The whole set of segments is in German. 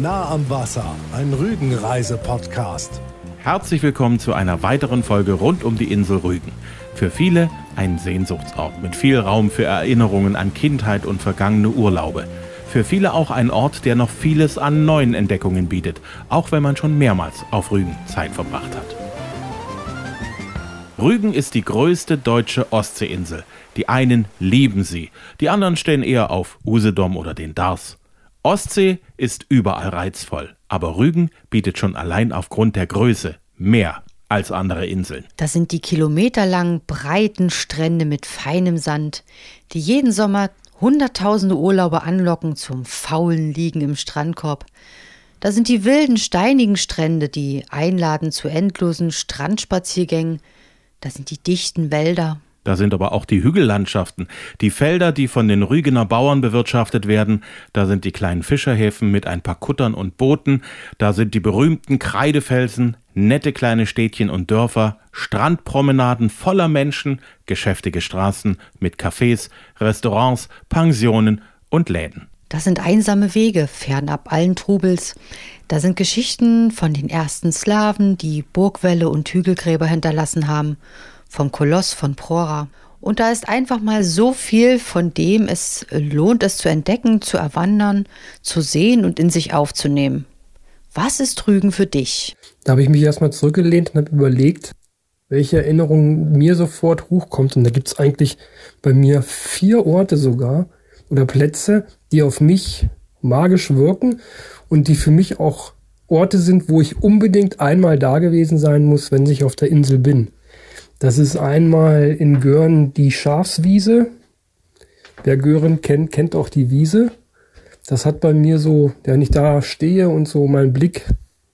Nah am Wasser, ein Rügenreise-Podcast. Herzlich willkommen zu einer weiteren Folge rund um die Insel Rügen. Für viele ein Sehnsuchtsort mit viel Raum für Erinnerungen an Kindheit und vergangene Urlaube. Für viele auch ein Ort, der noch vieles an neuen Entdeckungen bietet, auch wenn man schon mehrmals auf Rügen Zeit verbracht hat. Rügen ist die größte deutsche Ostseeinsel. Die einen lieben sie, die anderen stehen eher auf Usedom oder den Dars. Ostsee ist überall reizvoll, aber Rügen bietet schon allein aufgrund der Größe mehr als andere Inseln. Das sind die kilometerlangen, breiten Strände mit feinem Sand, die jeden Sommer Hunderttausende Urlauber anlocken zum faulen Liegen im Strandkorb. Da sind die wilden, steinigen Strände, die einladen zu endlosen Strandspaziergängen, da sind die dichten Wälder. Da sind aber auch die Hügellandschaften, die Felder, die von den Rügener Bauern bewirtschaftet werden, da sind die kleinen Fischerhäfen mit ein paar Kuttern und Booten, da sind die berühmten Kreidefelsen, nette kleine Städtchen und Dörfer, Strandpromenaden voller Menschen, geschäftige Straßen mit Cafés, Restaurants, Pensionen und Läden. Das sind einsame Wege, fernab allen Trubels. Da sind Geschichten von den ersten Slawen, die Burgwälle und Hügelgräber hinterlassen haben, vom Koloss von Prora. Und da ist einfach mal so viel, von dem es lohnt, es zu entdecken, zu erwandern, zu sehen und in sich aufzunehmen. Was ist Rügen für dich? Da habe ich mich erstmal zurückgelehnt und habe überlegt, welche Erinnerung mir sofort hochkommt. Und da gibt es eigentlich bei mir vier Orte sogar oder Plätze, die auf mich magisch wirken und die für mich auch Orte sind, wo ich unbedingt einmal da gewesen sein muss, wenn ich auf der Insel bin. Das ist einmal in Göhren die Schafswiese. Wer Göhren kennt, kennt auch die Wiese. Das hat bei mir so, wenn ich da stehe und so meinen Blick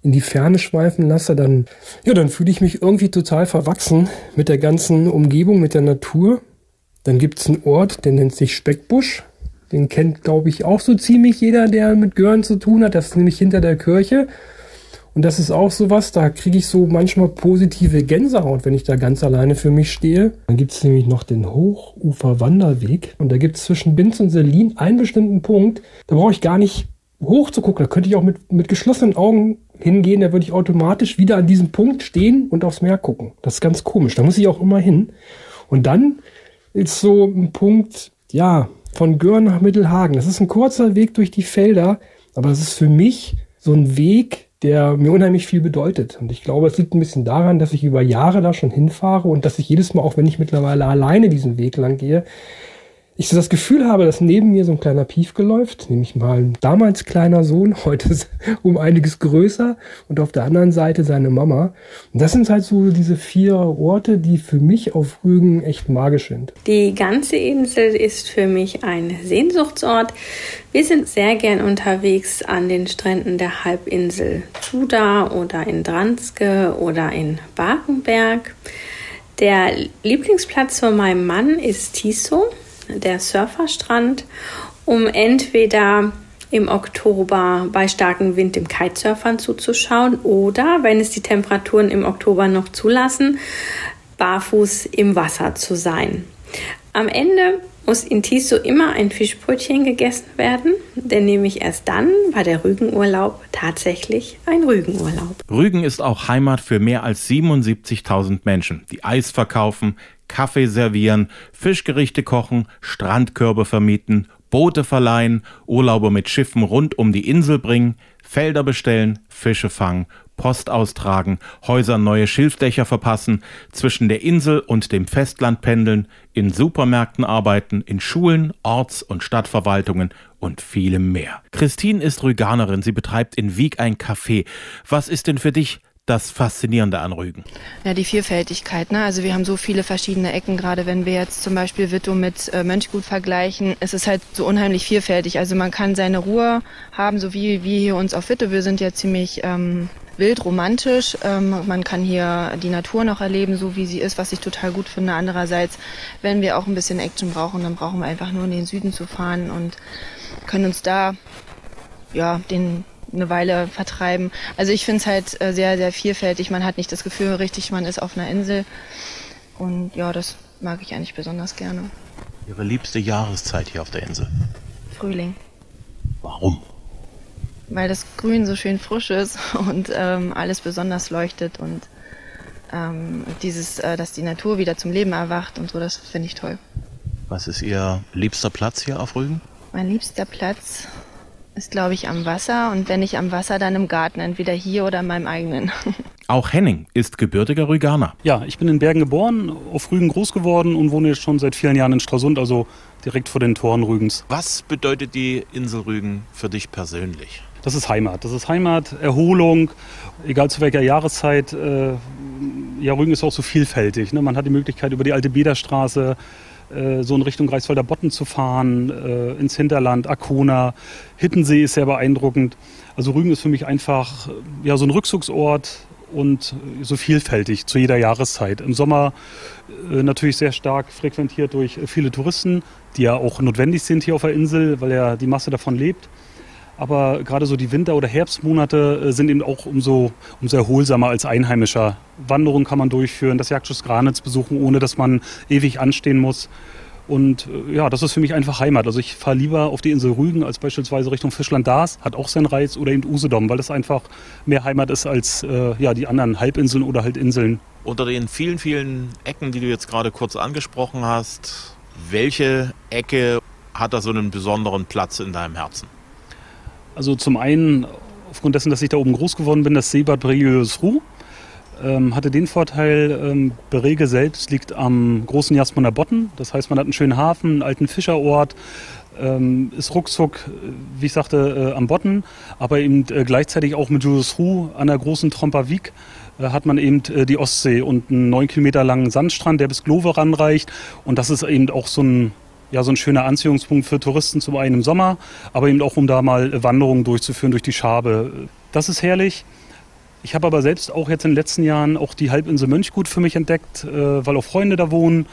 in die Ferne schweifen lasse, dann, ja, dann fühle ich mich irgendwie total verwachsen mit der ganzen Umgebung, mit der Natur. Dann gibt es einen Ort, der nennt sich Speckbusch. Den kennt, glaube ich, auch so ziemlich jeder, der mit Gören zu tun hat. Das ist nämlich hinter der Kirche. Und das ist auch sowas, da kriege ich so manchmal positive Gänsehaut, wenn ich da ganz alleine für mich stehe. Dann gibt es nämlich noch den Hochufer-Wanderweg. Und da gibt es zwischen Binz und Selin einen bestimmten Punkt. Da brauche ich gar nicht hoch zu gucken. Da könnte ich auch mit, mit geschlossenen Augen hingehen. Da würde ich automatisch wieder an diesem Punkt stehen und aufs Meer gucken. Das ist ganz komisch. Da muss ich auch immer hin. Und dann ist so ein Punkt, ja, von Görn nach Mittelhagen. Das ist ein kurzer Weg durch die Felder, aber es ist für mich so ein Weg, der mir unheimlich viel bedeutet. Und ich glaube, es liegt ein bisschen daran, dass ich über Jahre da schon hinfahre und dass ich jedes Mal, auch wenn ich mittlerweile alleine diesen Weg lang gehe, ich so das Gefühl habe, dass neben mir so ein kleiner Piefke läuft, nämlich mal ein damals kleiner Sohn, heute um einiges größer und auf der anderen Seite seine Mama. Und das sind halt so diese vier Orte, die für mich auf Rügen echt magisch sind. Die ganze Insel ist für mich ein Sehnsuchtsort. Wir sind sehr gern unterwegs an den Stränden der Halbinsel Zuda oder in Dranske oder in Bakenberg. Der Lieblingsplatz von meinem Mann ist Tiso der Surferstrand, um entweder im Oktober bei starkem Wind dem Kitesurfern zuzuschauen oder, wenn es die Temperaturen im Oktober noch zulassen, barfuß im Wasser zu sein. Am Ende muss in Tiso immer ein Fischbrötchen gegessen werden, denn nämlich erst dann war der Rügenurlaub tatsächlich ein Rügenurlaub. Rügen ist auch Heimat für mehr als 77.000 Menschen, die Eis verkaufen, Kaffee servieren, Fischgerichte kochen, Strandkörbe vermieten, Boote verleihen, Urlauber mit Schiffen rund um die Insel bringen, Felder bestellen, Fische fangen, Post austragen, Häusern neue Schilfdächer verpassen, zwischen der Insel und dem Festland pendeln, in Supermärkten arbeiten, in Schulen, Orts- und Stadtverwaltungen und vielem mehr. Christine ist Rüganerin, sie betreibt in Wieg ein Café. Was ist denn für dich das Faszinierende an Rügen? Ja, die Vielfältigkeit. Ne? Also wir haben so viele verschiedene Ecken, gerade wenn wir jetzt zum Beispiel Witto mit äh, Mönchgut vergleichen. Es ist halt so unheimlich vielfältig. Also man kann seine Ruhe haben, so wie wir hier uns auf Witto. Wir sind ja ziemlich ähm, wild, romantisch. Ähm, man kann hier die Natur noch erleben, so wie sie ist, was ich total gut finde. Andererseits, wenn wir auch ein bisschen Action brauchen, dann brauchen wir einfach nur in den Süden zu fahren und können uns da ja, den, eine Weile vertreiben. Also ich finde es halt äh, sehr, sehr vielfältig. Man hat nicht das Gefühl, richtig, man ist auf einer Insel. Und ja, das mag ich eigentlich besonders gerne. Ihre liebste Jahreszeit hier auf der Insel? Frühling. Warum? weil das Grün so schön frisch ist und ähm, alles besonders leuchtet und ähm, dieses, äh, dass die Natur wieder zum Leben erwacht und so, das finde ich toll. Was ist Ihr liebster Platz hier auf Rügen? Mein liebster Platz ist, glaube ich, am Wasser und wenn nicht am Wasser, dann im Garten, entweder hier oder in meinem eigenen. Auch Henning ist gebürtiger Rüganer. Ja, ich bin in Bergen geboren, auf Rügen groß geworden und wohne jetzt schon seit vielen Jahren in Stralsund, also direkt vor den Toren Rügens. Was bedeutet die Insel Rügen für dich persönlich? Das ist Heimat. Das ist Heimat, Erholung, egal zu welcher Jahreszeit. Äh, ja, Rügen ist auch so vielfältig. Ne? Man hat die Möglichkeit, über die alte Bederstraße äh, so in Richtung Greifswalder Botten zu fahren, äh, ins Hinterland, Arkona. Hittensee ist sehr beeindruckend. Also Rügen ist für mich einfach ja, so ein Rückzugsort und so vielfältig zu jeder Jahreszeit. Im Sommer äh, natürlich sehr stark frequentiert durch viele Touristen, die ja auch notwendig sind hier auf der Insel, weil ja die Masse davon lebt. Aber gerade so die Winter- oder Herbstmonate äh, sind eben auch umso, umso erholsamer als Einheimischer. Wanderungen kann man durchführen, das Jagdschuss Granitz besuchen, ohne dass man ewig anstehen muss. Und äh, ja, das ist für mich einfach Heimat. Also ich fahre lieber auf die Insel Rügen als beispielsweise Richtung Fischland-Dars, hat auch seinen Reiz, oder eben Usedom, weil das einfach mehr Heimat ist als äh, ja, die anderen Halbinseln oder halt Inseln. Unter den vielen, vielen Ecken, die du jetzt gerade kurz angesprochen hast, welche Ecke hat da so einen besonderen Platz in deinem Herzen? Also zum einen aufgrund dessen, dass ich da oben groß geworden bin, das Seebad Bregues-Ruh. Ähm, hatte den Vorteil, ähm, Berege selbst liegt am großen Jasmunder Botten. Das heißt, man hat einen schönen Hafen, einen alten Fischerort, ähm, ist ruckzuck, wie ich sagte, äh, am Botten, aber eben äh, gleichzeitig auch mit Julius Ruh an der großen Trompavik äh, hat man eben äh, die Ostsee und einen neun Kilometer langen Sandstrand, der bis Glove ranreicht. Und das ist eben auch so ein ja, so ein schöner Anziehungspunkt für Touristen zum einen im Sommer, aber eben auch um da mal Wanderungen durchzuführen durch die Schabe. Das ist herrlich. Ich habe aber selbst auch jetzt in den letzten Jahren auch die Halbinsel Mönchgut für mich entdeckt, äh, weil auch Freunde da wohnen.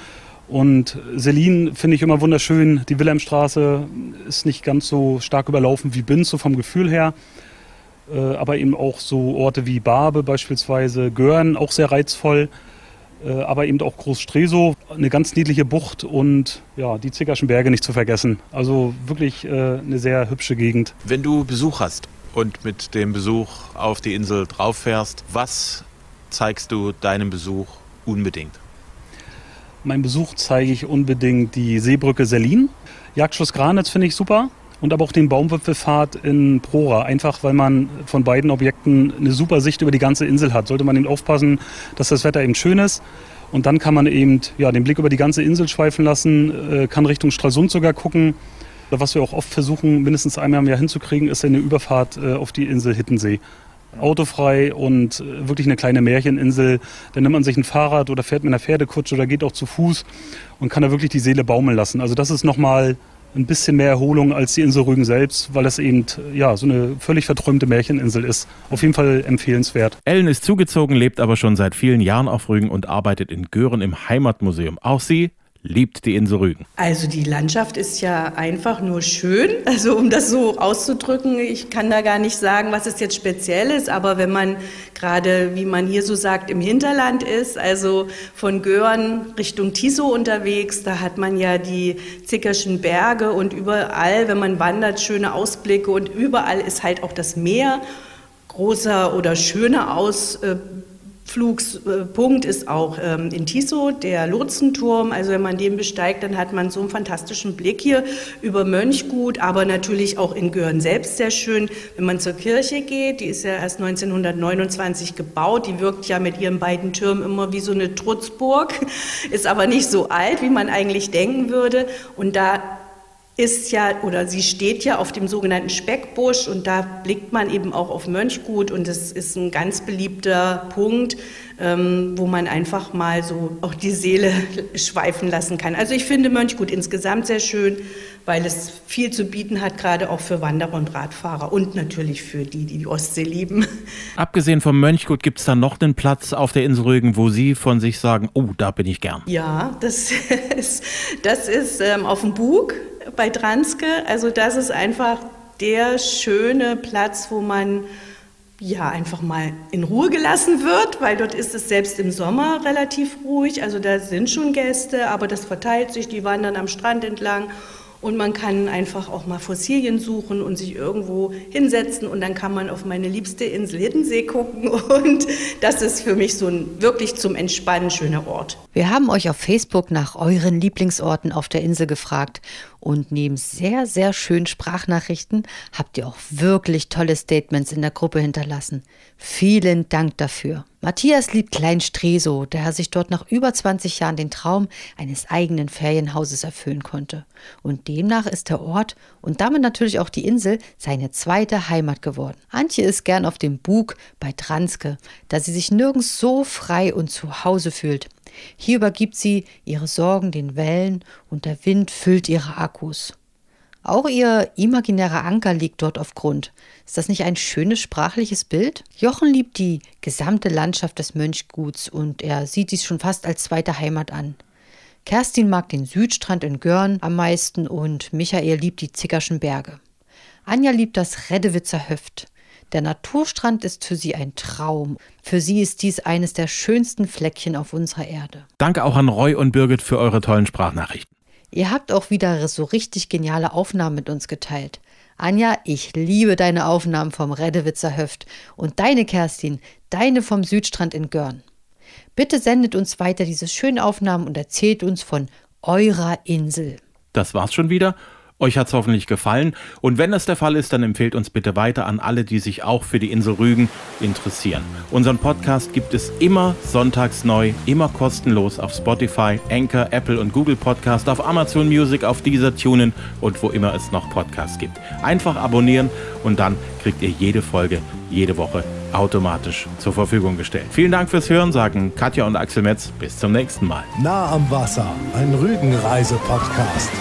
Und Selin finde ich immer wunderschön. Die Wilhelmstraße ist nicht ganz so stark überlaufen wie Binz, so vom Gefühl her. Äh, aber eben auch so Orte wie Barbe beispielsweise, Görn, auch sehr reizvoll. Äh, aber eben auch Groß Stresow, eine ganz niedliche Bucht und ja, die Zickerschen Berge nicht zu vergessen. Also wirklich äh, eine sehr hübsche Gegend. Wenn du Besuch hast und mit dem Besuch auf die Insel drauf fährst, was zeigst du deinem Besuch unbedingt? Mein Besuch zeige ich unbedingt die Seebrücke Selin. Jagdschloss Granitz finde ich super und aber auch den Baumwipfelfahrt in Prora. Einfach weil man von beiden Objekten eine super Sicht über die ganze Insel hat. Sollte man eben aufpassen, dass das Wetter eben schön ist. Und dann kann man eben ja, den Blick über die ganze Insel schweifen lassen, äh, kann Richtung Stralsund sogar gucken. Was wir auch oft versuchen, mindestens einmal im Jahr hinzukriegen, ist eine Überfahrt äh, auf die Insel Hittensee. Autofrei und äh, wirklich eine kleine Märcheninsel. Dann nimmt man sich ein Fahrrad oder fährt mit einer Pferdekutsche oder geht auch zu Fuß und kann da wirklich die Seele baumeln lassen. Also das ist nochmal ein bisschen mehr Erholung als die Insel Rügen selbst, weil es eben ja, so eine völlig verträumte Märcheninsel ist. Auf jeden Fall empfehlenswert. Ellen ist zugezogen, lebt aber schon seit vielen Jahren auf Rügen und arbeitet in Göhren im Heimatmuseum. Auch sie liebt die Insel Rügen. Also die Landschaft ist ja einfach nur schön, also um das so auszudrücken. Ich kann da gar nicht sagen, was es jetzt speziell ist, aber wenn man gerade, wie man hier so sagt, im Hinterland ist, also von Göhren Richtung Tiso unterwegs, da hat man ja die Zickerschen Berge und überall, wenn man wandert, schöne Ausblicke und überall ist halt auch das Meer großer oder schöner Aus Flugspunkt ist auch ähm, in Tiso, der Lotsenturm. Also wenn man den besteigt, dann hat man so einen fantastischen Blick hier über Mönchgut, aber natürlich auch in Görn selbst sehr schön. Wenn man zur Kirche geht, die ist ja erst 1929 gebaut, die wirkt ja mit ihren beiden Türmen immer wie so eine Trutzburg, ist aber nicht so alt, wie man eigentlich denken würde. Und da ist ja oder sie steht ja auf dem sogenannten Speckbusch und da blickt man eben auch auf Mönchgut und es ist ein ganz beliebter Punkt, ähm, wo man einfach mal so auch die Seele schweifen lassen kann. Also ich finde Mönchgut insgesamt sehr schön, weil es viel zu bieten hat, gerade auch für Wanderer und Radfahrer und natürlich für die, die die Ostsee lieben. Abgesehen vom Mönchgut gibt es da noch einen Platz auf der Insel Rügen, wo Sie von sich sagen, oh, da bin ich gern. Ja, das ist, das ist ähm, auf dem Bug bei Dranske. Also das ist einfach der schöne Platz, wo man ja einfach mal in Ruhe gelassen wird, weil dort ist es selbst im Sommer relativ ruhig. Also da sind schon Gäste, aber das verteilt sich, die wandern am Strand entlang Und man kann einfach auch mal Fossilien suchen und sich irgendwo hinsetzen und dann kann man auf meine liebste Insel Hiddensee gucken und das ist für mich so ein wirklich zum Entspannen schöner Ort. Wir haben euch auf Facebook nach euren Lieblingsorten auf der Insel gefragt und neben sehr, sehr schönen Sprachnachrichten habt ihr auch wirklich tolle Statements in der Gruppe hinterlassen. Vielen Dank dafür. Matthias liebt Klein Stresow, der er sich dort nach über 20 Jahren den Traum eines eigenen Ferienhauses erfüllen konnte. Und demnach ist der Ort und damit natürlich auch die Insel seine zweite Heimat geworden. Antje ist gern auf dem Bug bei Dranske, da sie sich nirgends so frei und zu Hause fühlt. Hier übergibt sie ihre Sorgen den Wellen und der Wind füllt ihre Akkus. Auch ihr imaginärer Anker liegt dort auf Grund. Ist das nicht ein schönes sprachliches Bild? Jochen liebt die gesamte Landschaft des Mönchguts und er sieht dies schon fast als zweite Heimat an. Kerstin mag den Südstrand in Görn am meisten und Michael liebt die Zickerschen Berge. Anja liebt das Reddewitzer Höft. Der Naturstrand ist für sie ein Traum. Für sie ist dies eines der schönsten Fleckchen auf unserer Erde. Danke auch an Roy und Birgit für eure tollen Sprachnachrichten. Ihr habt auch wieder so richtig geniale Aufnahmen mit uns geteilt. Anja, ich liebe deine Aufnahmen vom Reddewitzer Höft und deine Kerstin, deine vom Südstrand in Görn. Bitte sendet uns weiter diese schönen Aufnahmen und erzählt uns von eurer Insel. Das war's schon wieder. Euch hat's hoffentlich gefallen und wenn das der Fall ist, dann empfehlt uns bitte weiter an alle, die sich auch für die Insel Rügen interessieren. Unseren Podcast gibt es immer sonntags neu, immer kostenlos auf Spotify, Anchor, Apple und Google Podcast, auf Amazon Music, auf dieser Tunen und wo immer es noch Podcasts gibt. Einfach abonnieren und dann kriegt ihr jede Folge jede Woche automatisch zur Verfügung gestellt. Vielen Dank fürs Hören, sagen Katja und Axel Metz. Bis zum nächsten Mal. Nah am Wasser, ein Rügenreise-Podcast.